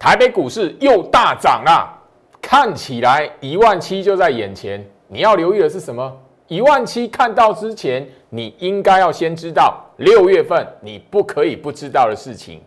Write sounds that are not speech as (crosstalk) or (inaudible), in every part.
台北股市又大涨啦，看起来一万七就在眼前。你要留意的是什么？一万七看到之前，你应该要先知道六月份你不可以不知道的事情。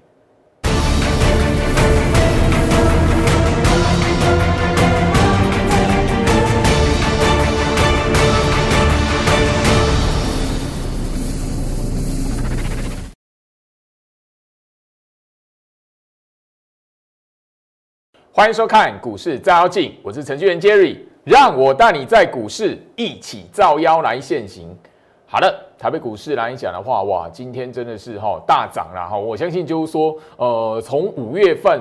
欢迎收看股市照妖镜，我是程序员 Jerry，让我带你在股市一起照妖来现行。好的，台北股市来讲的话，哇，今天真的是哈大涨了哈。我相信就是说，呃，从五月份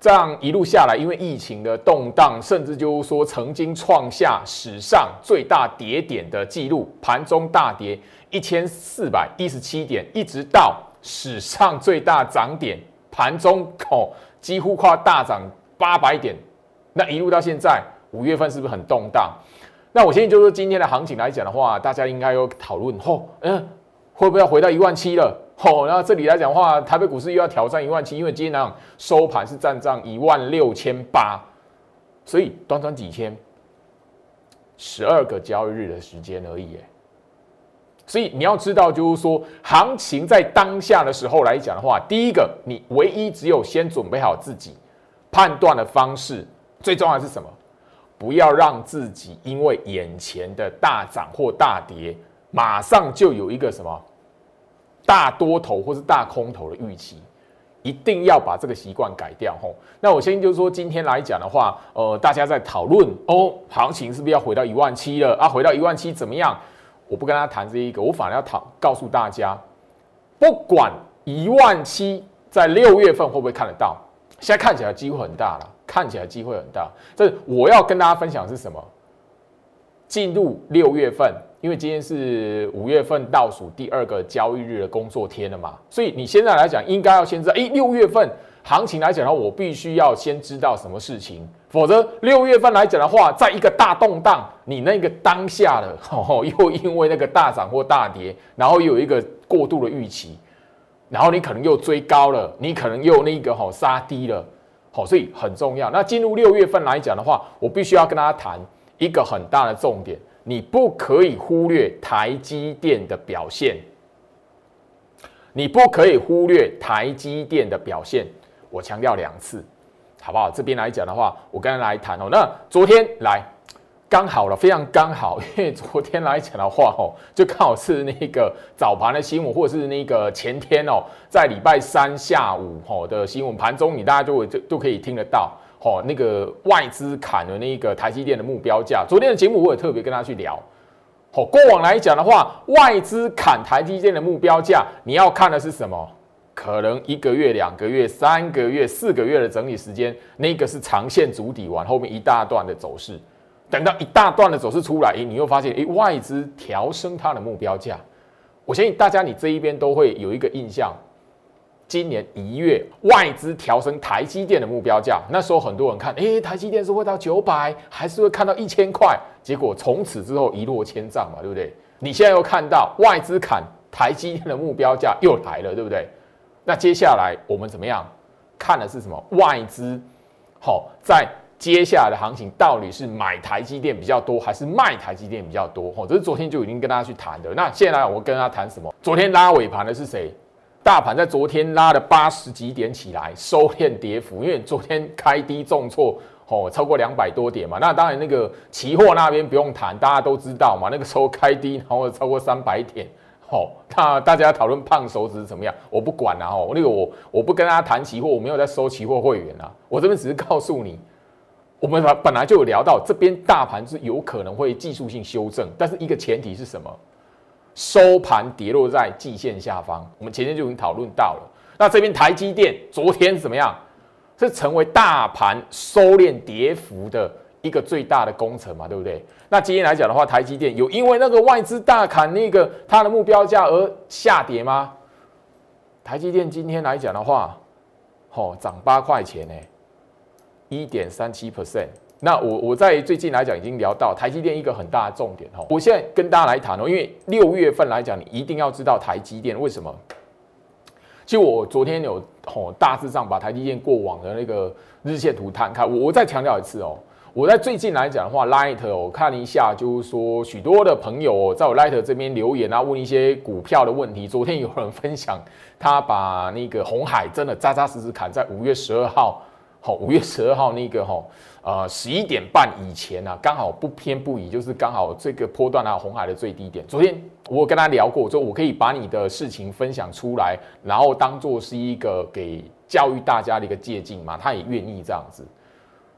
这样一路下来，因为疫情的动荡，甚至就是说曾经创下史上最大跌点的记录，盘中大跌一千四百一十七点，一直到史上最大涨点，盘中哦几乎快大涨。八百点，那一路到现在，五月份是不是很动荡？那我相信就是，今天的行情来讲的话，大家应该有讨论，吼，嗯，会不会要回到一万七了？吼，那这里来讲的话，台北股市又要挑战一万七，因为今天呢收盘是站上一万六千八，所以短短几天，十二个交易日的时间而已，所以你要知道，就是说，行情在当下的时候来讲的话，第一个，你唯一只有先准备好自己。判断的方式最重要的是什么？不要让自己因为眼前的大涨或大跌，马上就有一个什么大多头或是大空头的预期，一定要把这个习惯改掉。吼，那我先就是说，今天来讲的话，呃，大家在讨论哦，行情是不是要回到一万七了啊？回到一万七怎么样？我不跟大家谈这一个，我反而要讨告诉大家，不管一万七在六月份会不会看得到。现在看起来机会很大了，看起来机会很大。这我要跟大家分享是什么？进入六月份，因为今天是五月份倒数第二个交易日的工作天了嘛，所以你现在来讲，应该要先知道，哎，六月份行情来讲的话，我必须要先知道什么事情，否则六月份来讲的话，在一个大动荡，你那个当下的又因为那个大涨或大跌，然后有一个过度的预期。然后你可能又追高了，你可能又那个吼杀低了，好，所以很重要。那进入六月份来讲的话，我必须要跟大家谈一个很大的重点，你不可以忽略台积电的表现，你不可以忽略台积电的表现。我强调两次，好不好？这边来讲的话，我跟大家来谈哦。那昨天来。刚好了，非常刚好，因为昨天来讲的话，哦，就刚好是那个早盘的新闻，或者是那个前天哦，在礼拜三下午哦的新闻盘中，你大家就会就都可以听得到，哦，那个外资砍了那个台积电的目标价。昨天的节目我也特别跟他去聊，哦，过往来讲的话，外资砍台积电的目标价，你要看的是什么？可能一个月、两个月、三个月、四个月的整理时间，那个是长线主底完后面一大段的走势。等到一大段的走势出来，诶，你又发现，诶，外资调升它的目标价。我相信大家，你这一边都会有一个印象。今年一月，外资调升台积电的目标价，那时候很多人看，诶，台积电是会到九百，还是会看到一千块？结果从此之后一落千丈嘛，对不对？你现在又看到外资砍台积电的目标价又来了，对不对？那接下来我们怎么样看的是什么？外资好在。接下来的行情到底是买台积电比较多，还是卖台积电比较多？哦，这是昨天就已经跟大家去谈的。那现在我跟大家谈什么？昨天拉尾盘的是谁？大盘在昨天拉了八十几点起来，收敛跌幅，因为昨天开低重挫，哦，超过两百多点嘛。那当然那个期货那边不用谈，大家都知道嘛。那个时候开低，然后超过三百点，哦，那大家讨论胖手指怎么样？我不管了，哦，那个我我不跟大家谈期货，我没有在收期货会员啊。我这边只是告诉你。我们本本来就有聊到，这边大盘是有可能会技术性修正，但是一个前提是什么？收盘跌落在季线下方。我们前天就已经讨论到了。那这边台积电昨天怎么样？是成为大盘收敛跌幅的一个最大的工程嘛？对不对？那今天来讲的话，台积电有因为那个外资大砍那个它的目标价而下跌吗？台积电今天来讲的话，哦，涨八块钱呢。一点三七 percent，那我我在最近来讲已经聊到台积电一个很大的重点哈，我现在跟大家来谈哦，因为六月份来讲，你一定要知道台积电为什么？其实我昨天有哦大致上把台积电过往的那个日线图摊开，我我再强调一次哦。我在最近来讲的话，Light 我看了一下，就是说许多的朋友在我 Light 这边留言啊，问一些股票的问题。昨天有人分享，他把那个红海真的扎扎实实砍在五月十二号，好，五月十二号那个哈，呃，十一点半以前啊，刚好不偏不倚，就是刚好这个波段啊，红海的最低点。昨天我跟他聊过，说我可以把你的事情分享出来，然后当做是一个给教育大家的一个借鉴嘛，他也愿意这样子。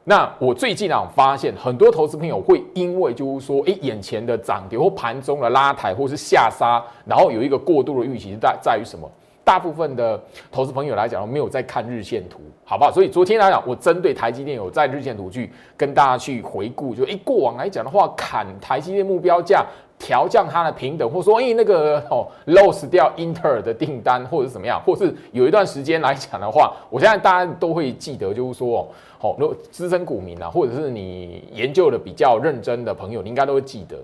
那我最近啊发现很多投资朋友会因为就是说，哎，眼前的涨跌或盘中的拉抬或是下杀，然后有一个过度的预期，在在于什么？大部分的投资朋友来讲，没有在看日线图，好不好？所以昨天来讲，我针对台积电有在日线图去跟大家去回顾，就哎，过往来讲的话，砍台积电目标价。调降它的平等，或者说，哎，那个哦，lose 掉英特尔的订单，或者是怎么样，或是有一段时间来讲的话，我相信大家都会记得，就是说，哦，如果资深股民啊，或者是你研究的比较认真的朋友，你应该都会记得，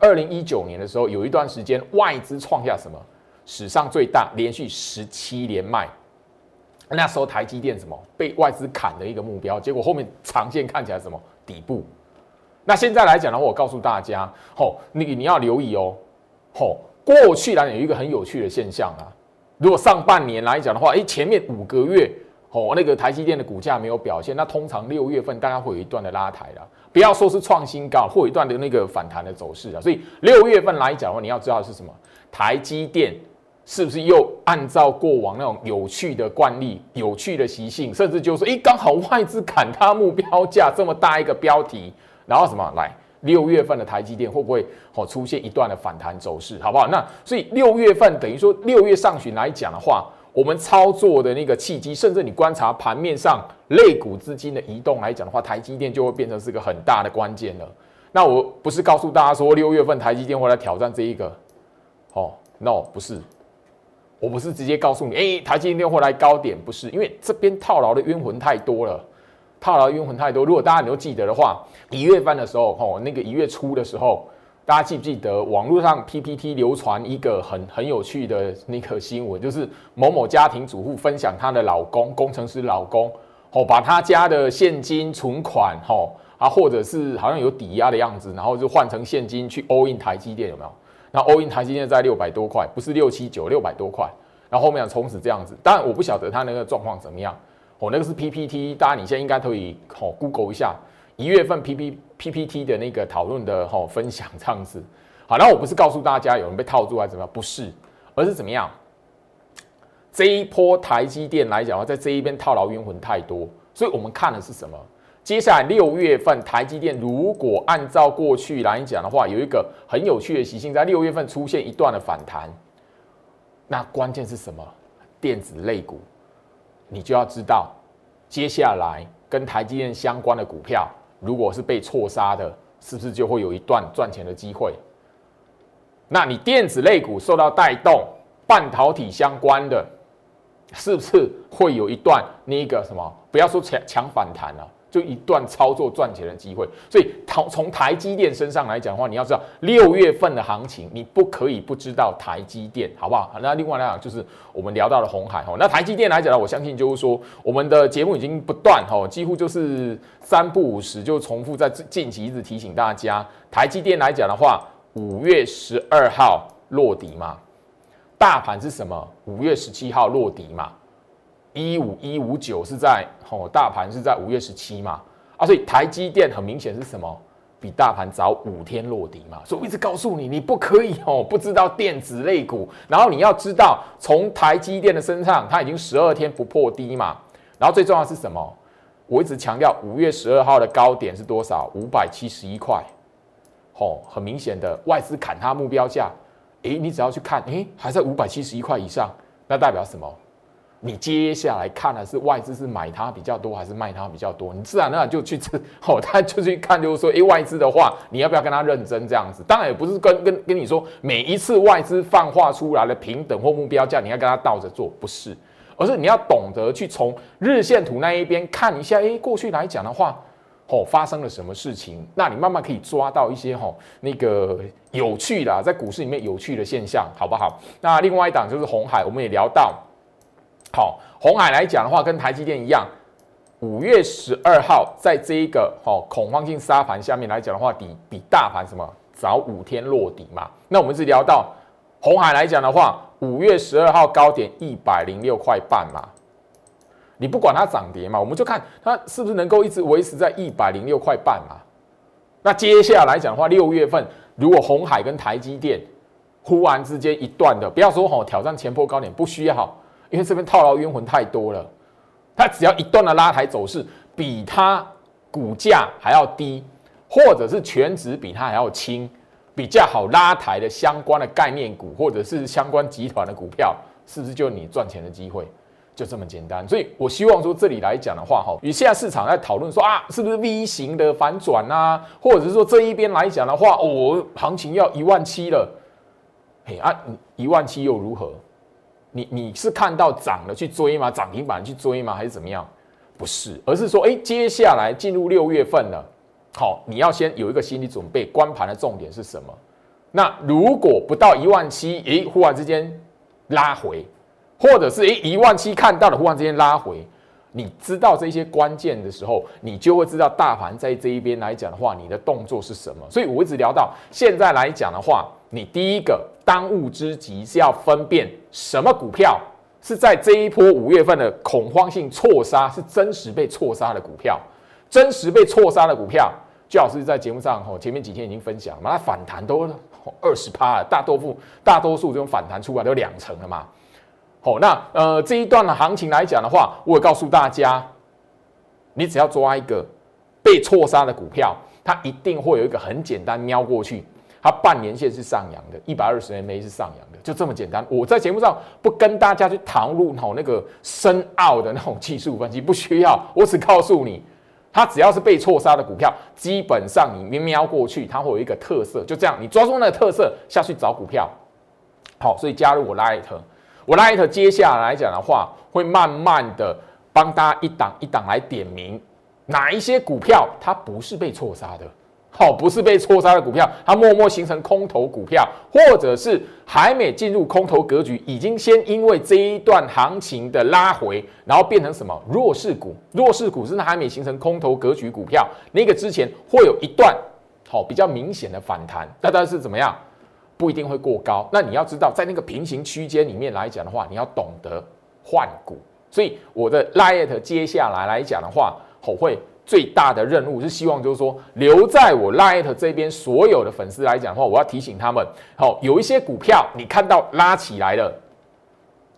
二零一九年的时候，有一段时间外资创下什么史上最大，连续十七连卖，那时候台积电什么被外资砍的一个目标，结果后面长线看起来什么底部。那现在来讲的话，我告诉大家，吼，你你要留意哦，吼，过去来有一个很有趣的现象啊。如果上半年来讲的话，哎，前面五个月，吼，那个台积电的股价没有表现，那通常六月份大家会有一段的拉抬了，不要说是创新高，或一段的那个反弹的走势啊。所以六月份来讲的话，你要知道是什么，台积电是不是又按照过往那种有趣的惯例、有趣的习性，甚至就是说，哎，刚好外资砍它目标价这么大一个标题。然后什么来？六月份的台积电会不会哦出现一段的反弹走势，好不好？那所以六月份等于说六月上旬来讲的话，我们操作的那个契机，甚至你观察盘面上类股资金的移动来讲的话，台积电就会变成是个很大的关键了。那我不是告诉大家说六月份台积电会来挑战这一个，哦，no，不是，我不是直接告诉你，哎，台积电会来高点，不是，因为这边套牢的冤魂太多了。套牢冤魂太多。如果大家你都记得的话，一月份的时候，吼，那个一月初的时候，大家记不记得网络上 PPT 流传一个很很有趣的那个新闻，就是某某家庭主妇分享她的老公，工程师老公，吼，把他家的现金存款，吼，啊，或者是好像有抵押的样子，然后就换成现金去 all in 台积电，有没有？那 all in 台积电在六百多块，不是六七九，六百多块，然后后面从此这样子。当然我不晓得他那个状况怎么样。哦，那个是 PPT，大家你现在应该可以哦 Google 一下一月份 PP PPT 的那个讨论的哦分享这样子。好，然后我不是告诉大家有人被套住还是怎么样，不是，而是怎么样？这一波台积电来讲的话，在这一边套牢冤魂太多，所以我们看的是什么？接下来六月份台积电如果按照过去来讲的话，有一个很有趣的习性，在六月份出现一段的反弹，那关键是什么？电子类股。你就要知道，接下来跟台积电相关的股票，如果是被错杀的，是不是就会有一段赚钱的机会？那你电子类股受到带动，半导体相关的，是不是会有一段那个什么？不要说强强反弹了。就一段操作赚钱的机会，所以从台积电身上来讲的话，你要知道六月份的行情，你不可以不知道台积电，好不好？那另外来讲，就是我们聊到了红海哈，那台积电来讲呢，我相信就是说，我们的节目已经不断哈，几乎就是三不五时就重复在近期一直提醒大家，台积电来讲的话，五月十二号落底嘛，大盘是什么？五月十七号落底嘛。一五一五九是在哦，大盘是在五月十七嘛啊，所以台积电很明显是什么？比大盘早五天落底嘛。所以我一直告诉你，你不可以哦，不知道电子类股，然后你要知道，从台积电的身上，它已经十二天不破低嘛。然后最重要是什么？我一直强调，五月十二号的高点是多少？五百七十一块。哦，很明显的外资砍它目标价，诶，你只要去看，诶，还在五百七十一块以上，那代表什么？你接下来看的是外资是买它比较多还是卖它比较多？你自然而然就去吃哦，他就去看，就是说，哎，外资的话，你要不要跟他认真这样子？当然也不是跟跟跟你说，每一次外资放话出来的平等或目标价，你要跟他倒着做，不是，而是你要懂得去从日线图那一边看一下，哎，过去来讲的话，哦，发生了什么事情？那你慢慢可以抓到一些哦，那个有趣的，在股市里面有趣的现象，好不好？那另外一档就是红海，我们也聊到。好，红海来讲的话，跟台积电一样，五月十二号在这一个好恐慌性杀盘下面来讲的话，比比大盘什么早五天落底嘛。那我们是聊到红海来讲的话，五月十二号高点一百零六块半嘛。你不管它涨跌嘛，我们就看它是不是能够一直维持在一百零六块半嘛。那接下来讲的话，六月份如果红海跟台积电忽然之间一段的，不要说吼挑战前波高点，不需要，因为这边套牢冤魂太多了。它只要一段的拉抬走势，比它股价还要低，或者是全值比它还要轻，比较好拉抬的相关的概念股，或者是相关集团的股票，是不是就你赚钱的机会？就这么简单，所以我希望说这里来讲的话，哈，与现在市场在讨论说啊，是不是 V 型的反转啊，或者是说这一边来讲的话，哦，行情要一万七了，嘿啊，一万七又如何？你你是看到涨了去追吗？涨停板去追吗？还是怎么样？不是，而是说，哎，接下来进入六月份了，好，你要先有一个心理准备，关盘的重点是什么？那如果不到一万七，诶，忽然之间拉回。或者是诶一万七看到了，忽然之间拉回，你知道这些关键的时候，你就会知道大盘在这一边来讲的话，你的动作是什么。所以我一直聊到现在来讲的话，你第一个当务之急是要分辨什么股票是在这一波五月份的恐慌性错杀，是真实被错杀的股票，真实被错杀的股票，最好是在节目上吼前面几天已经分享嘛，它反弹都二十趴了，大多数大多数这种反弹出来都两成了嘛。哦，那呃这一段的行情来讲的话，我也告诉大家，你只要抓一个被错杀的股票，它一定会有一个很简单瞄过去，它半年线是上扬的，一百二十 MA 是上扬的，就这么简单。我在节目上不跟大家去讨论吼那个深奥的那种技术分析，不需要，我只告诉你，它只要是被错杀的股票，基本上你瞄过去，它会有一个特色，就这样，你抓住那个特色下去找股票。好，所以加入我 Light。我 Light 接下来讲的话，会慢慢的帮大家一档一档来点名，哪一些股票它不是被错杀的，好，不是被错杀的股票，它默默形成空头股票，或者是还没进入空头格局，已经先因为这一段行情的拉回，然后变成什么弱势股，弱势股是还没形成空头格局股票，那个之前会有一段好比较明显的反弹，那但是怎么样？不一定会过高，那你要知道，在那个平行区间里面来讲的话，你要懂得换股。所以我的 Light 接下来来讲的话，我会最大的任务是希望就是说，留在我 Light 这边所有的粉丝来讲的话，我要提醒他们，好，有一些股票你看到拉起来了，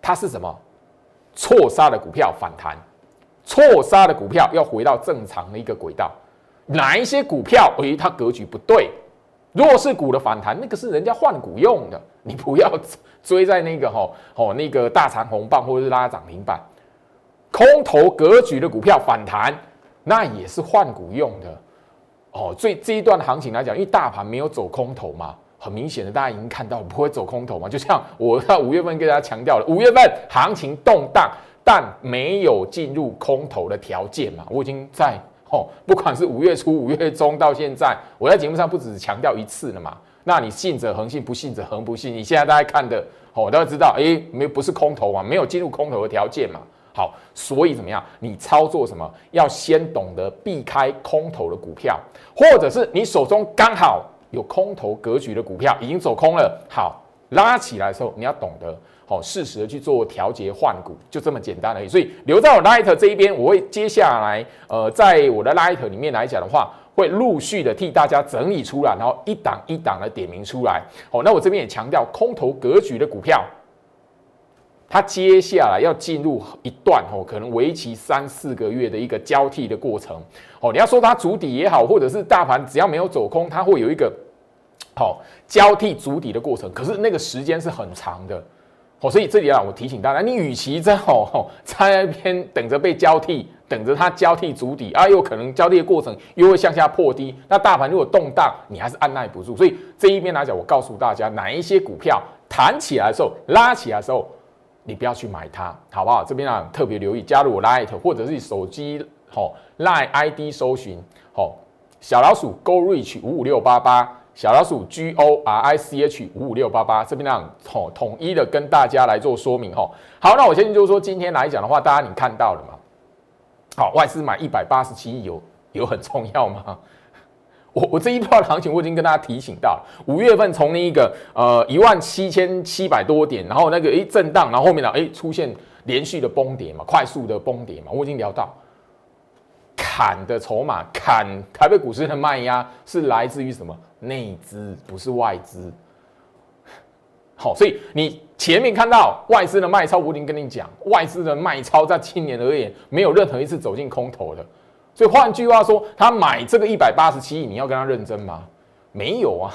它是什么错杀的股票反弹，错杀的股票要回到正常的一个轨道，哪一些股票，诶，它格局不对。弱势股的反弹，那个是人家换股用的，你不要追在那个吼 (laughs) 吼那个大长红棒或者是拉涨停板，空头格局的股票反弹，那也是换股用的哦。最这一段行情来讲，因为大盘没有走空头嘛，很明显的大家已经看到不会走空头嘛。就像我在五月份跟大家强调了，五月份行情动荡，但没有进入空头的条件嘛，我已经在。哦，不管是五月初、五月中到现在，我在节目上不止强调一次了嘛。那你信者恒信，不信者恒不信。你现在大家看的，哦，大家知道，哎，没不是空头嘛，没有进入空头的条件嘛。好，所以怎么样？你操作什么？要先懂得避开空头的股票，或者是你手中刚好有空头格局的股票已经走空了，好拉起来的时候，你要懂得。好，适时的去做调节换股，就这么简单而已。所以留在我 Light 这一边，我会接下来，呃，在我的 Light 里面来讲的话，会陆续的替大家整理出来，然后一档一档的点名出来。好，那我这边也强调，空头格局的股票，它接下来要进入一段哦，可能为期三四个月的一个交替的过程。哦，你要说它主底也好，或者是大盘只要没有走空，它会有一个好交替主底的过程。可是那个时间是很长的。哦，所以这里啊，我提醒大家，你与其在哦在那边等着被交替，等着它交替足底啊，又可能交替的过程又会向下破低，那大盘如果动荡，你还是按耐不住。所以这一边来讲，我告诉大家，哪一些股票弹起来的时候、拉起来的时候，你不要去买它，好不好？这边啊特别留意，加入我 Light 或者是手机哦 Light ID 搜寻哦小老鼠 Go Reach 五五六八八。小老鼠 G O R I C H 五五六八八这边让统统一的跟大家来做说明哈。好，那我先就是说今天来讲的话，大家你看到了吗？好，外资买一百八十七亿有有很重要吗？我我这一波行情我已经跟大家提醒到了，五月份从那一个呃一万七千七百多点，然后那个诶震荡，然后后面呢诶出现连续的崩跌嘛，快速的崩跌嘛，我已经聊到。砍的筹码，砍台北股市的卖压是来自于什么？内资不是外资。好，所以你前面看到外资的卖超，我已经跟你讲，外资的卖超在今年而言，没有任何一次走进空头的。所以换句话说，他买这个一百八十七亿，你要跟他认真吗？没有啊。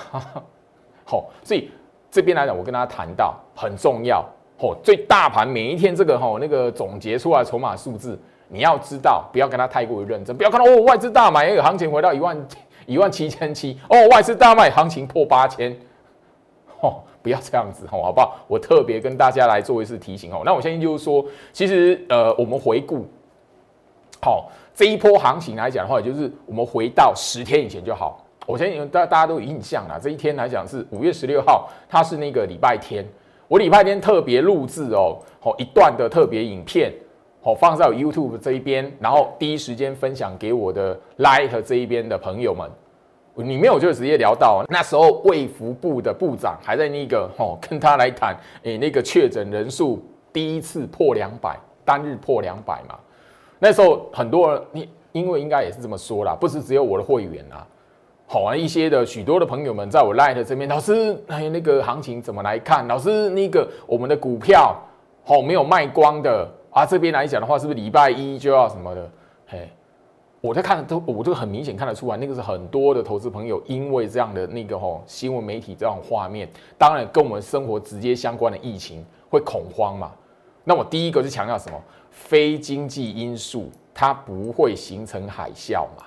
(laughs) 好，所以这边来讲，我跟大家谈到很重要。哦，最大盘每一天这个哈那个总结出来筹码数字。你要知道，不要跟他太过于认真，不要看到哦，外资大买，那个行情回到一万一万七千七，哦，外资大卖，行情破八千，哦，不要这样子，哦，好不好？我特别跟大家来做一次提醒哦。那我相信就是说，其实呃，我们回顾，好这一波行情来讲的话，也就是我们回到十天以前就好。我相信大大家都有印象了，这一天来讲是五月十六号，它是那个礼拜天，我礼拜天特别录制哦，好一段的特别影片。好，放在 YouTube 这一边，然后第一时间分享给我的 Light 这一边的朋友们。里面我就直接聊到，那时候卫福部的部长还在那个哦，跟他来谈，诶，那个确诊人数第一次破两百，单日破两百嘛。那时候很多人，你因为应该也是这么说啦，不是只有我的会员啊，好啊，一些的许多的朋友们在我 Light 这边，老师，哎，那个行情怎么来看？老师，那个我们的股票，好，没有卖光的。啊，这边来讲的话，是不是礼拜一就要什么的？嘿，我在看都，我就很明显看得出来，那个是很多的投资朋友因为这样的那个吼新闻媒体这样画面，当然跟我们生活直接相关的疫情会恐慌嘛。那我第一个是强调什么？非经济因素它不会形成海啸嘛？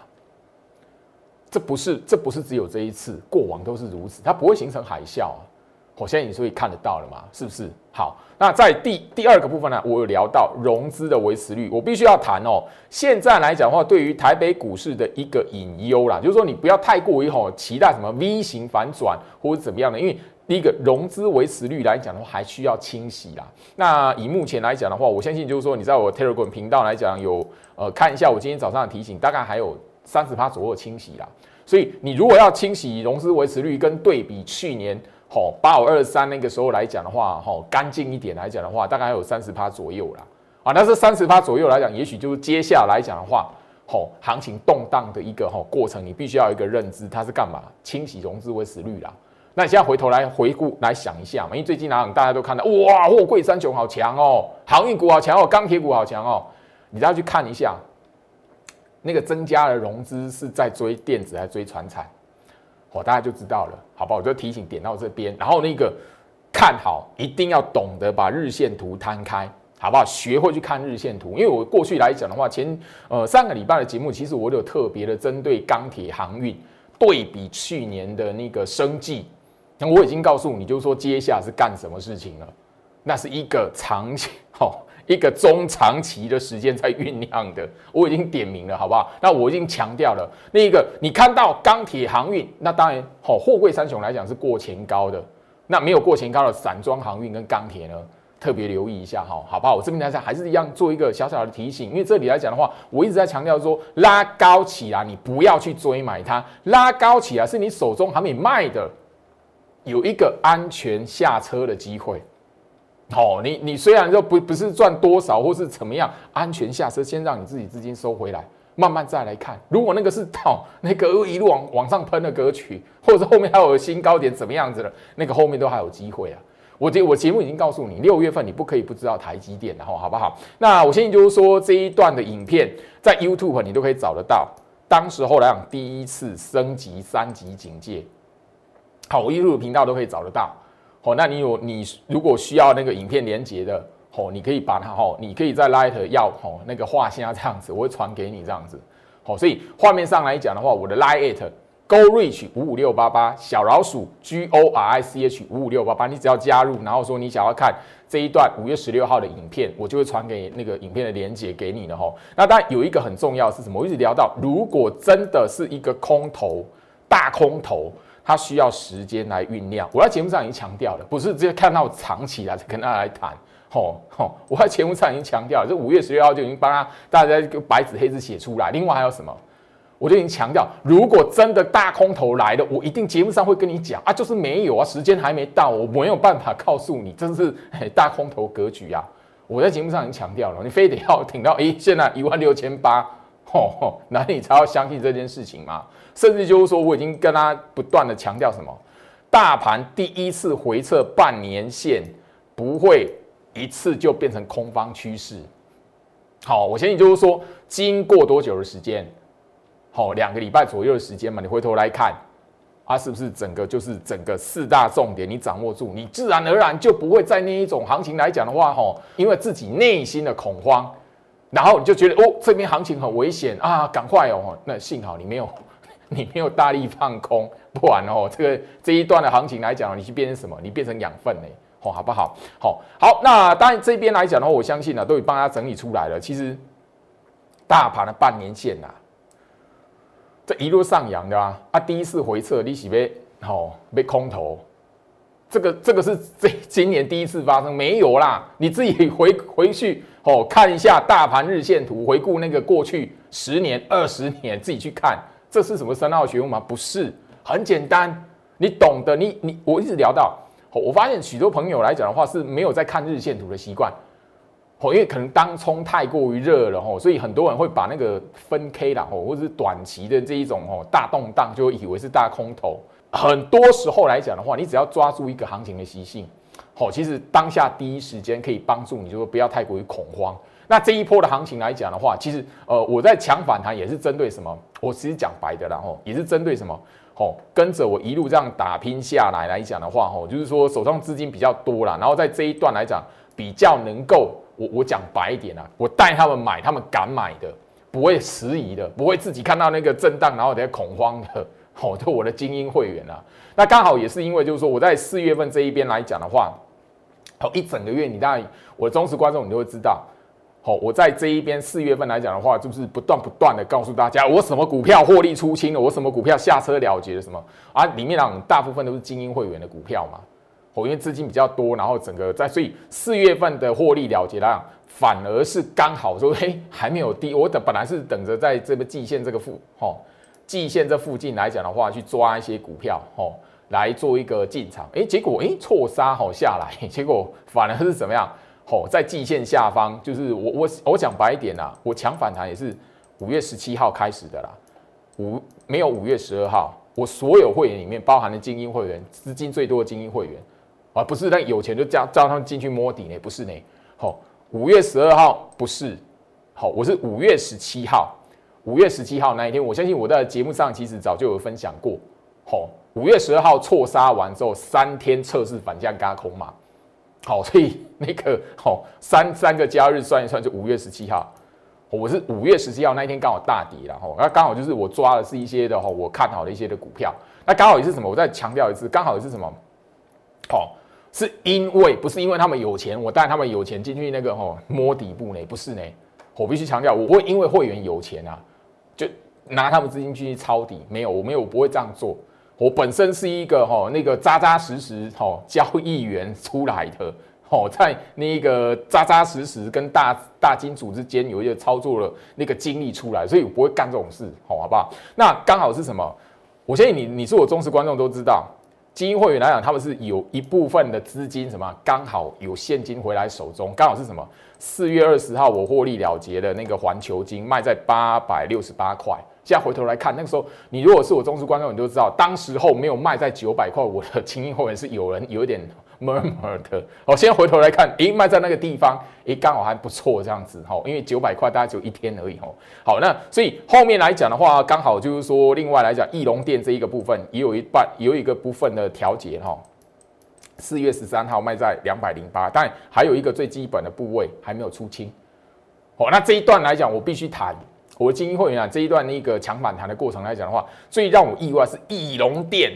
这不是，这不是只有这一次，过往都是如此，它不会形成海啸啊。我现在你是以看得到了嘛？是不是？好，那在第第二个部分呢，我有聊到融资的维持率，我必须要谈哦。现在来讲的话，对于台北股市的一个隐忧啦，就是说你不要太过于吼期待什么 V 型反转或者怎么样的，因为第一个融资维持率来讲的话，还需要清洗啦。那以目前来讲的话，我相信就是说你在我 Telegram 频道来讲有呃看一下我今天早上的提醒，大概还有三十趴左右清洗啦。所以你如果要清洗融资维持率，跟对比去年。吼，八五二三那个时候来讲的话，吼，干净一点来讲的话，大概还有三十趴左右啦。啊，那是三十趴左右来讲，也许就是接下来讲的话，吼，行情动荡的一个吼过程，你必须要有一个认知，它是干嘛？清洗融资维持率啦。那你现在回头来回顾来想一下嘛，因为最近哪大家都看到，哇，货柜三雄好强哦，航运股好强哦，钢铁股好强哦，你再去看一下，那个增加的融资是在追电子还是追船产？我大家就知道了，好不好？我就提醒点到这边，然后那个看好，一定要懂得把日线图摊开，好不好？学会去看日线图，因为我过去来讲的话，前呃上个礼拜的节目，其实我有特别的针对钢铁航运对比去年的那个生计，那我已经告诉你，就是说接下来是干什么事情了，那是一个长期好。(laughs) 一个中长期的时间在酝酿的，我已经点名了，好不好？那我已经强调了，那一个你看到钢铁航运，那当然好，货柜三雄来讲是过前高的，那没有过前高的散装航运跟钢铁呢，特别留意一下哈，好不好？我这边来讲还是一样做一个小小的提醒，因为这里来讲的话，我一直在强调说，拉高起来你不要去追买它，拉高起来是你手中还没卖的，有一个安全下车的机会。哦，你你虽然说不不是赚多少或是怎么样，安全下车，先让你自己资金收回来，慢慢再来看。如果那个是到 (laughs) 那个一路往往上喷的歌曲，或者后面还有新高点怎么样子的，那个后面都还有机会啊。我节我节目已经告诉你，六月份你不可以不知道台积电，然后好不好？那我相信就是说这一段的影片在 YouTube 你都可以找得到。当时候来讲，第一次升级三级警戒，好，我 YouTube 频道都可以找得到。好，那你有你如果需要那个影片连接的，好，你可以把它，哦，你可以在 Light 要，哦，那个画像这样子，我会传给你这样子，好，所以画面上来讲的话，我的 Light Go Reach 五五六八八小老鼠 G O R I C H 五五六八八，你只要加入，然后说你想要看这一段五月十六号的影片，我就会传给那个影片的连接给你的哈。那当然有一个很重要是什么？我一直聊到，如果真的是一个空头大空头。它需要时间来酝酿。我在节目上已经强调了，不是直接看到长期来跟大家来谈。吼吼，我在节目上已经强调了，这五月十六号就已经帮他大家白纸黑字写出来。另外还有什么？我就已经强调，如果真的大空头来了，我一定节目上会跟你讲啊，就是没有啊，时间还没到，我没有办法告诉你，这是大空头格局啊。我在节目上已经强调了，你非得要挺到诶，现在一万六千八，吼吼，那你才要相信这件事情吗？甚至就是说，我已经跟他不断的强调什么，大盘第一次回撤半年线不会一次就变成空方趋势。好，我相信就是说，经过多久的时间？好，两个礼拜左右的时间嘛，你回头来看，啊，是不是整个就是整个四大重点你掌握住，你自然而然就不会在那一种行情来讲的话，吼，因为自己内心的恐慌，然后你就觉得哦，这边行情很危险啊，赶快哦，那幸好你没有，你没有大力放空，不然哦，这个这一段的行情来讲，你去变成什么？你变成养分呢？哦，好不好？好，好，那当然这边来讲的话，我相信呢，都已帮他整理出来了。其实大盘的半年线呐。这一路上扬的啊，啊，第一次回撤，利息被好被空头，这个这个是这今年第一次发生没有啦？你自己回回去哦，看一下大盘日线图，回顾那个过去十年、二十年，自己去看，这是什么三号学问吗？不是，很简单，你懂得，你你我一直聊到，我发现许多朋友来讲的话是没有在看日线图的习惯。哦，因为可能当冲太过于热了吼，所以很多人会把那个分 K 啦吼，或者是短期的这一种吼大动荡，就以为是大空头。很多时候来讲的话，你只要抓住一个行情的习性，哦，其实当下第一时间可以帮助你，就说不要太过于恐慌。那这一波的行情来讲的话，其实呃我在强反弹也是针对什么？我其实讲白的，然后也是针对什么？吼，跟着我一路这样打拼下来来讲的话，吼，就是说手上资金比较多啦，然后在这一段来讲比较能够。我我讲白一点啊，我带他们买，他们敢买的，不会迟疑的，不会自己看到那个震荡然后在恐慌的，好，就我的精英会员啊。那刚好也是因为就是说我在四月份这一边来讲的话，好一整个月，你当然我的忠实观众你都会知道，好，我在这一边四月份来讲的话，就是不断不断的告诉大家，我什么股票获利出清了，我什么股票下车了结了什么啊，里面呢大部分都是精英会员的股票嘛。哦因为资金比较多，然后整个在，所以四月份的获利了结量反而是刚好说，嘿，还没有低。我等本来是等着在这个季线这个附，吼，季线这附近来讲的话，去抓一些股票，吼，来做一个进场。哎，结果哎错杀好下来，(laughs) 结果反而是怎么样？吼，在季线下方，就是我我我讲白一点啦，我强反弹也是五月十七号开始的啦，五没有五月十二号，我所有会员里面包含的精英会员，资金最多的精英会员。而不是那有钱就叫叫他们进去摸底呢？不是呢。好，五月十二号不是。好，我是五月十七号。五月十七号那一天，我相信我在节目上其实早就有分享过。好，五月十二号错杀完之后，三天测试反向加空嘛。好，所以那个好三三个交易日算一算，就五月十七号。我是五月十七号那一天刚好大跌了哈，那刚好就是我抓的是一些的哈，我看好的一些的股票。那刚好也是什么？我再强调一次，刚好也是什么？好。是因为不是因为他们有钱，我带他们有钱进去那个吼摸底部呢？不是呢，我必须强调，我不会因为会员有钱啊，就拿他们资金去抄底，没有，我没有，我不会这样做。我本身是一个吼那个扎扎实实吼交易员出来的，(laughs) 吼在那个扎扎实实跟大大金主之间有一些操作了那个经历出来，所以我不会干这种事，好好不好？那刚好是什么？我相信你，你是我忠实观众都知道。基金会员来讲，他们是有一部分的资金，什么刚好有现金回来手中，刚好是什么？四月二十号我获利了结的那个环球金卖在八百六十八块。现在回头来看，那个时候你如果是我忠实观众，你就知道，当时候没有卖在九百块，我的精英会员是有人有一点。murmur 的，好，先回头来看，诶，卖在那个地方，诶，刚好还不错这样子，哈，因为九百块大概只有一天而已，哈，好，那所以后面来讲的话，刚好就是说，另外来讲，翼龙店这一个部分也有一半，有一个部分的调节，哈，四月十三号卖在两百零八，但还有一个最基本的部位还没有出清，好，那这一段来讲，我必须谈，我精英会员啊，这一段那个强反弹的过程来讲的话，最让我意外是翼龙店。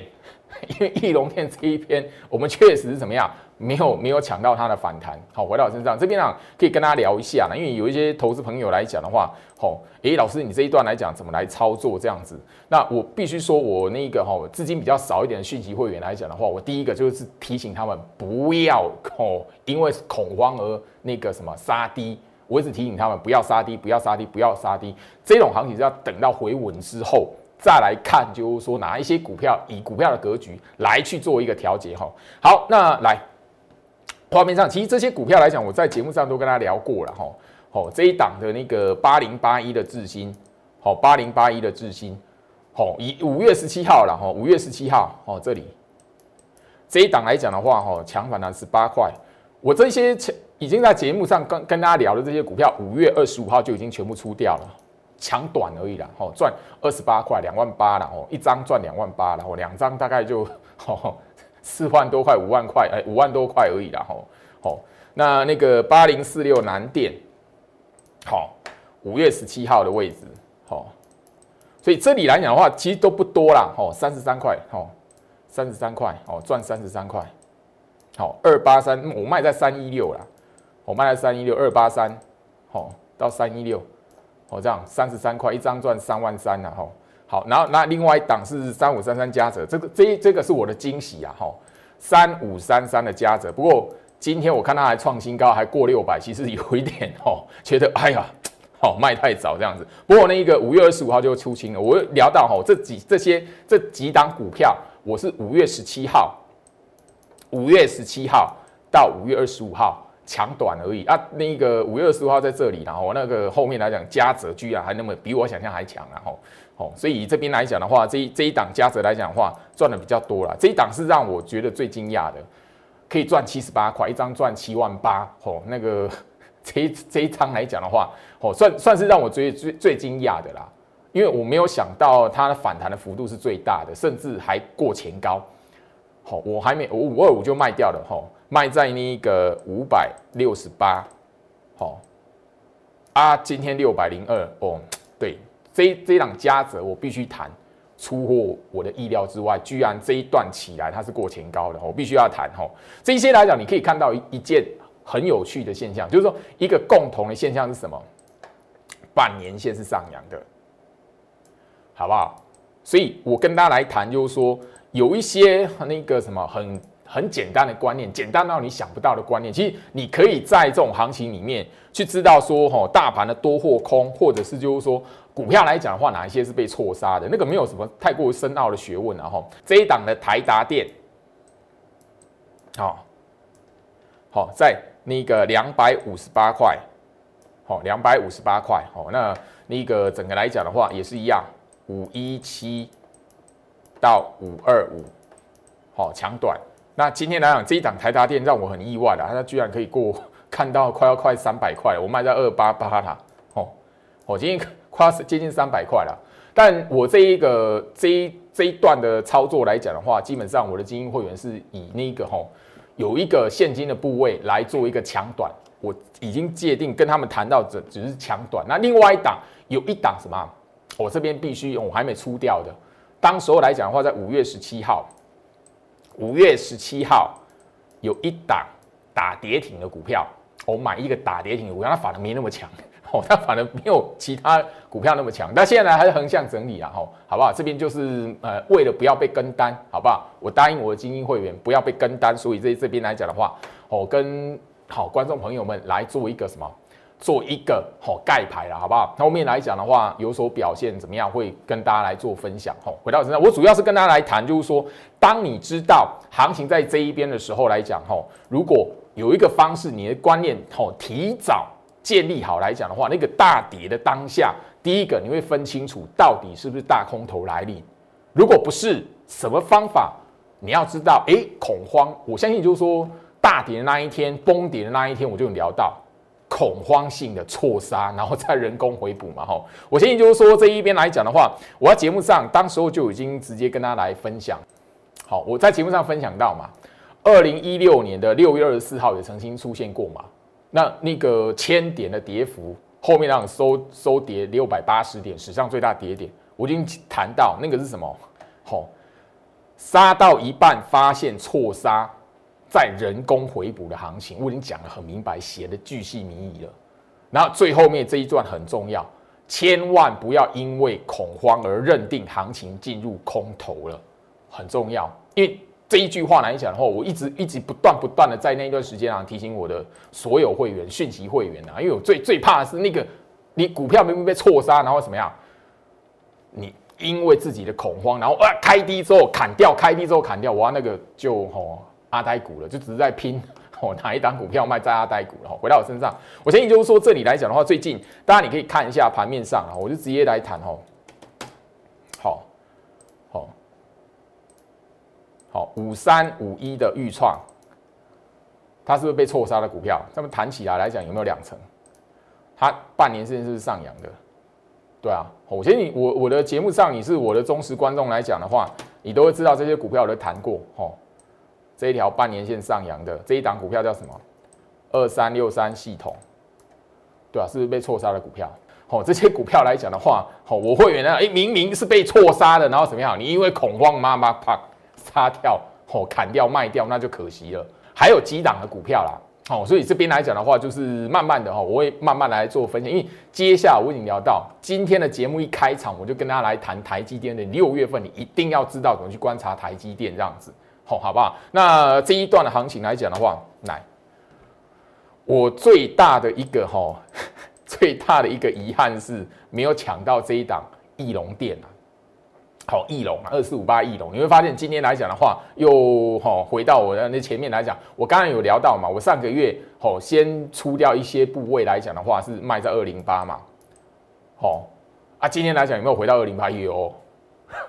因为翼龙店这一篇，我们确实是怎么样没有没有抢到它的反弹。好，回到我身上这边啊，可以跟大家聊一下啦，因为有一些投资朋友来讲的话，好，诶，老师你这一段来讲怎么来操作这样子？那我必须说我那个哈资金比较少一点的讯息会员来讲的话，我第一个就是提醒他们不要哦，因为恐慌而那个什么杀低。我一直提醒他们不要杀低，不要杀低，不要杀低。这种行情是要等到回稳之后再来看，就是说哪一些股票以股票的格局来去做一个调节哈。好，那来画面上，其实这些股票来讲，我在节目上都跟大家聊过了哈。好，这一档的那个八零八一的智新，好，八零八一的智新，好，以五月十七号了哈，五月十七号，哦，这里这一档来讲的话，哈，强反弹十八块，我这些强。已经在节目上跟跟大家聊的这些股票，五月二十五号就已经全部出掉了，抢短而已啦，吼赚二十八块两万八了，哦一张赚两万八了，哦两张大概就 (laughs) 吼四万多块五万块，哎五万多块而已啦，吼吼那那个八零四六南电，好五月十七号的位置，好，所以这里来讲的话，其实都不多啦，吼三十三块，吼三十三块，哦赚三十三块，好二八三我卖在三一六啦。我卖了三一六二八三，好到三一六，哦这样三十三块一张赚三万三了哈。好，然后那另外一档是三五三三加折，这个这这个是我的惊喜啊哈。三五三三的加折，不过今天我看它还创新高，还过六百，其实有一点哦，觉得哎呀，好卖太早这样子。不过那一个五月二十五号就出清了。我聊到哈这几这些这几档股票，我是五月十七号，五月十七号到五月二十五号。抢短而已啊！那个五月二十五号在这里，然后那个后面来讲加折居然还那么比我想象还强，然后哦，所以这边来讲的话，这一这一档加折来讲的话，赚的比较多了。这一档是让我觉得最惊讶的，可以赚七十八块一张，赚七万八哦。那个 (laughs) 这一这一张来讲的话，哦，算算是让我最最最惊讶的啦，因为我没有想到它的反弹的幅度是最大的，甚至还过前高。好，我还没我五二五就卖掉了哈。卖在那个五百六十八，好啊，今天六百零二哦，对，这这档加折我必须谈，出乎我的意料之外，居然这一段起来它是过前高的，我必须要谈哈。这些来讲，你可以看到一一件很有趣的现象，就是说一个共同的现象是什么？半年线是上扬的，好不好？所以我跟大家来谈，就是说有一些那个什么很。很简单的观念，简单到你想不到的观念。其实你可以在这种行情里面去知道说，哈，大盘的多或空，或者是就是说股票来讲的话，哪一些是被错杀的，那个没有什么太过深奥的学问啊。哈，这一档的台达电，好，好，在那个两百五十八块，好，两百五十八块，好，那那个整个来讲的话也是一样，五一七到五二五，好，抢短。那今天来讲，这一档台达电让我很意外的，它居然可以过 (laughs) 看到快要快三百块，我卖在二八八它，哦，我今天快接近三百块了。但我这一个这一这一段的操作来讲的话，基本上我的精英会员是以那个吼有一个现金的部位来做一个抢短，我已经界定跟他们谈到这只是抢短。那另外一档有一档什么，我这边必须我还没出掉的，当时候来讲的话，在五月十七号。五月十七号有一档打跌停的股票，我买一个打跌停的股票，它反而没那么强 (laughs) 哦，它反而没有其他股票那么强。但现在还是横向整理啊，吼，好不好？这边就是呃，为了不要被跟单，好不好？我答应我的精英会员不要被跟单，所以这这边来讲的话，我跟好观众朋友们来做一个什么？做一个好盖牌了，好不好？后面来讲的话，有所表现怎么样，会跟大家来做分享。吼，回到身上，我主要是跟大家来谈，就是说，当你知道行情在这一边的时候来讲，吼，如果有一个方式，你的观念吼提早建立好来讲的话，那个大跌的当下，第一个你会分清楚到底是不是大空头来临。如果不是，什么方法？你要知道，哎，恐慌，我相信就是说，大跌的那一天，崩跌的那一天，我就聊到。恐慌性的错杀，然后再人工回补嘛，哈。(laughs) 我相信就是说这一边来讲的话，我在节目上当时候就已经直接跟大家来分享。好，我在节目上分享到嘛，二零一六年的六月二十四号也曾经出现过嘛。那那个千点的跌幅，后面让收收跌六百八十点，史上最大跌点，我已经谈到那个是什么？好，杀到一半发现错杀。在人工回补的行情，我已经讲得很明白，写的巨细靡遗了。然后最后面这一段很重要，千万不要因为恐慌而认定行情进入空头了，很重要。因为这一句话来讲的话，我一直一直不断不断的在那一段时间啊提醒我的所有会员、讯息会员啊，因为我最最怕的是那个你股票明明被错杀，然后怎么样？你因为自己的恐慌，然后啊开低之后砍掉，开低之后砍掉，哇，那个就吼阿呆股了，就只是在拼 (laughs) 哦哪一档股票卖在阿呆股了。回到我身上，我建议就是说，这里来讲的话，最近大家你可以看一下盘面上啊，我就直接来谈哦。好，好，好，五三五一的预创，它是不是被错杀的股票？那么谈起来来讲，有没有两成？它半年线是上扬的。对啊，我觉得你我我的节目上你是我的忠实观众来讲的话，你都会知道这些股票我都谈过哦。这一条半年线上扬的这一档股票叫什么？二三六三系统，对啊，是不是被错杀的股票？哦，这些股票来讲的话，哦，我会员呢，哎，明明是被错杀的，然后怎么样？你因为恐慌，妈妈啪杀掉，哦，砍掉卖掉，那就可惜了。还有几档的股票啦。哦，所以这边来讲的话，就是慢慢的哈，我会慢慢来做分享。因为接下来我已经聊到今天的节目一开场，我就跟大家来谈台积电的六月份，你一定要知道怎么去观察台积电这样子，好，好不好？那这一段的行情来讲的话，来，我最大的一个哈，(laughs) 最大的一个遗憾是没有抢到这一档翼龙电啊。好，翼龙啊，二四五八翼龙，你会发现今天来讲的话，又哈回到我的那前面来讲，我刚刚有聊到嘛，我上个月好先出掉一些部位来讲的话，是卖在二零八嘛，好啊，今天来讲有没有回到二零八？有，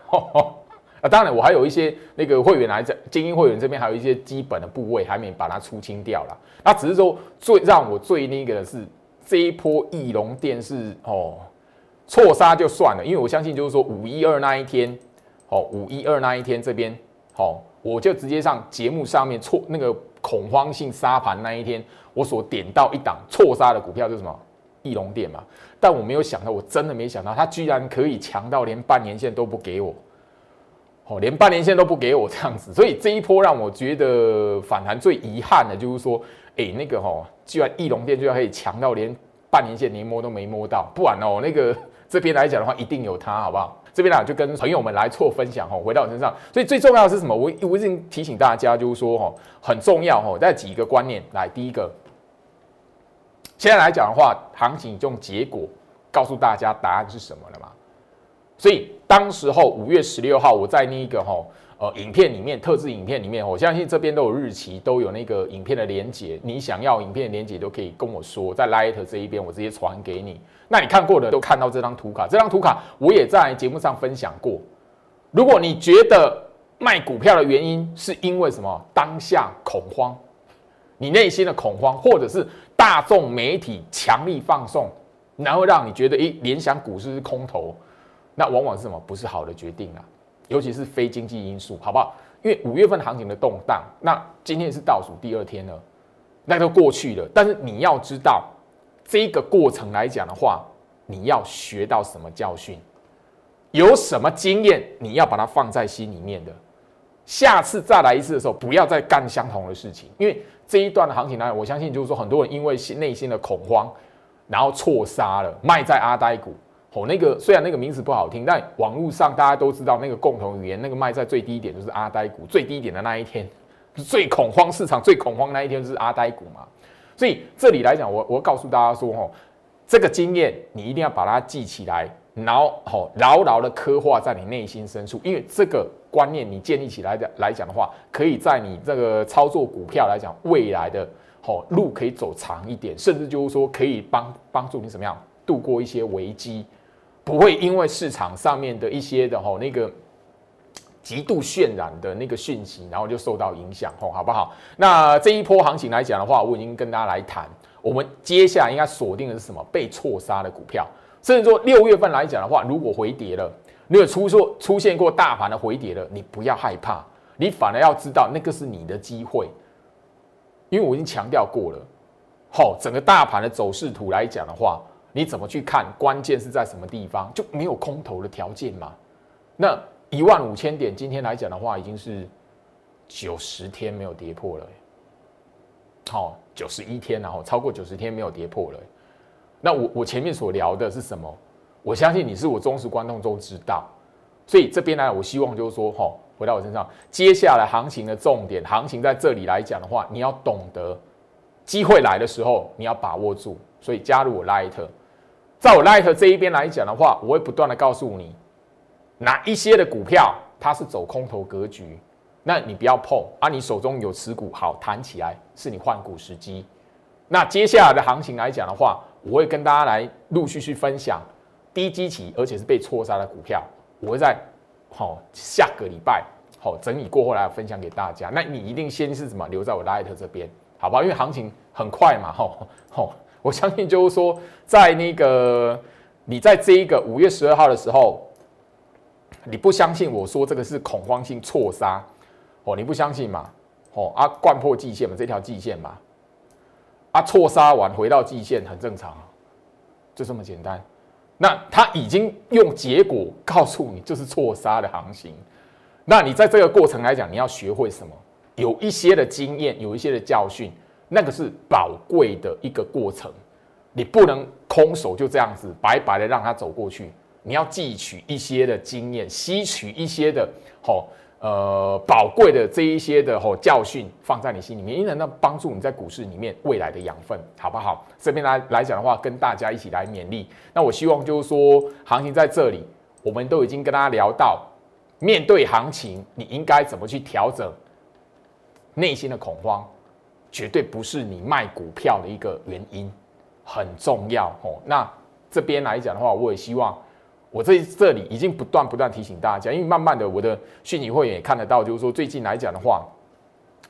(laughs) 啊，当然我还有一些那个会员来讲，精英会员这边还有一些基本的部位还没把它出清掉了，那只是说最让我最那个的是这一波翼龙电视哦。错杀就算了，因为我相信就是说五一二那一天，哦，五一二那一天这边，好，我就直接上节目上面错那个恐慌性杀盘那一天，我所点到一档错杀的股票就是什么？翼龙电嘛。但我没有想到，我真的没想到，它居然可以强到连半年线都不给我，哦，连半年线都不给我这样子。所以这一波让我觉得反弹最遗憾的就是说，哎，那个哈，居然翼龙电居然可以强到连半年线连摸都没摸到，不然哦，那个。这边来讲的话，一定有它，好不好？这边呢就跟朋友们来做分享哈，回到我身上。所以最重要的是什么？我我已经提醒大家，就是说哈，很重要哈，在几个观念来。第一个，现在来讲的话，行情用结果告诉大家答案是什么了嘛？所以当时候五月十六号，我在那一个哈。呃，影片里面特制影片里面，我相信这边都有日期，都有那个影片的连接。你想要影片的连接都可以跟我说，在 Light 这一边我直接传给你。那你看过的都看到这张图卡，这张图卡我也在节目上分享过。如果你觉得卖股票的原因是因为什么？当下恐慌，你内心的恐慌，或者是大众媒体强力放送，然后让你觉得诶，联想股市是空头，那往往是什么？不是好的决定啊。尤其是非经济因素，好不好？因为五月份行情的动荡，那今天是倒数第二天了，那都过去了。但是你要知道，这个过程来讲的话，你要学到什么教训，有什么经验，你要把它放在心里面的。下次再来一次的时候，不要再干相同的事情。因为这一段的行情呢，我相信就是说，很多人因为内心的恐慌，然后错杀了卖在阿呆股。哦，那个虽然那个名字不好听，但网络上大家都知道那个共同语言，那个卖在最低点就是阿呆股，最低点的那一天，最恐慌市场最恐慌那一天就是阿呆股嘛。所以这里来讲，我我告诉大家说，哦，这个经验你一定要把它记起来，然后哦牢牢的刻画在你内心深处，因为这个观念你建立起来的来讲的话，可以在你这个操作股票来讲，未来的哦路可以走长一点，甚至就是说可以帮帮助你怎么样度过一些危机。不会因为市场上面的一些的吼那个极度渲染的那个讯息，然后就受到影响吼，好不好？那这一波行情来讲的话，我已经跟大家来谈，我们接下来应该锁定的是什么？被错杀的股票，甚至说六月份来讲的话，如果回跌了，你有出错出现过大盘的回跌了，你不要害怕，你反而要知道那个是你的机会，因为我已经强调过了，好，整个大盘的走势图来讲的话。你怎么去看？关键是在什么地方？就没有空头的条件嘛？那一万五千点，今天来讲的话，已经是九十天没有跌破了。好九十一天，然后超过九十天没有跌破了。那我我前面所聊的是什么？我相信你是我忠实观众都知道。所以这边呢，我希望就是说，哈，回到我身上，接下来行情的重点，行情在这里来讲的话，你要懂得机会来的时候，你要把握住。所以加入我 Light，在我 Light 这一边来讲的话，我会不断的告诉你哪一些的股票它是走空头格局，那你不要碰啊。你手中有持股，好弹起来是你换股时机。那接下来的行情来讲的话，我会跟大家来陆续去分享低基期而且是被错杀的股票。我会在好下个礼拜好整理过后来分享给大家。那你一定先是什么留在我 Light 这边，好不好？因为行情很快嘛，吼吼，我相信就是说，在那个你在这一个五月十二号的时候，你不相信我说这个是恐慌性错杀哦，你不相信嘛？哦啊，贯破季线嘛，这条季线嘛，啊错杀完回到季线很正常，就这么简单。那他已经用结果告诉你，就是错杀的行情。那你在这个过程来讲，你要学会什么？有一些的经验，有一些的教训，那个是宝贵的一个过程。你不能空手就这样子白白的让它走过去。你要汲取一些的经验，吸取一些的好。呃，宝贵的这一些的吼教训放在你心里面，因为那帮助你在股市里面未来的养分，好不好？这边来来讲的话，跟大家一起来勉励。那我希望就是说，行情在这里，我们都已经跟大家聊到，面对行情，你应该怎么去调整内心的恐慌，绝对不是你卖股票的一个原因，很重要哦。那这边来讲的话，我也希望。我这这里已经不断不断提醒大家，因为慢慢的我的虚拟会员也看得到，就是说最近来讲的话，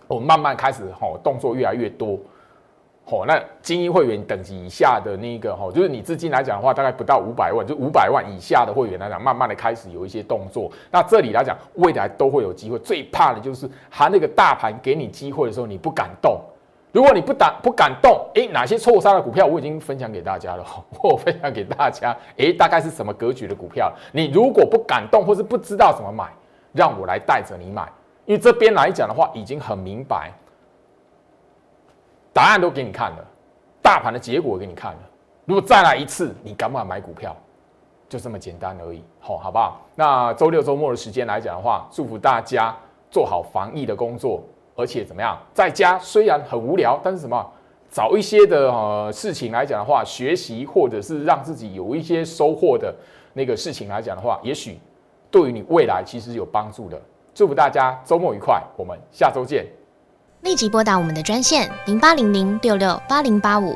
我慢慢开始吼动作越来越多，哦那精英会员等级以下的那个吼，就是你资金来讲的话，大概不到五百万，就五百万以下的会员来讲，慢慢的开始有一些动作。那这里来讲，未来都会有机会。最怕的就是还那个大盘给你机会的时候，你不敢动。如果你不敢不敢动，诶，哪些错杀的股票我已经分享给大家了，(laughs) 我分享给大家，诶，大概是什么格局的股票？你如果不敢动，或是不知道怎么买，让我来带着你买，因为这边来讲的话，已经很明白，答案都给你看了，大盘的结果给你看了。如果再来一次，你敢不敢买股票？就这么简单而已，好，好不好？那周六周末的时间来讲的话，祝福大家做好防疫的工作。而且怎么样，在家虽然很无聊，但是什么找一些的呃事情来讲的话，学习或者是让自己有一些收获的那个事情来讲的话，也许对于你未来其实有帮助的。祝福大家周末愉快，我们下周见。立即拨打我们的专线零八零零六六八零八五。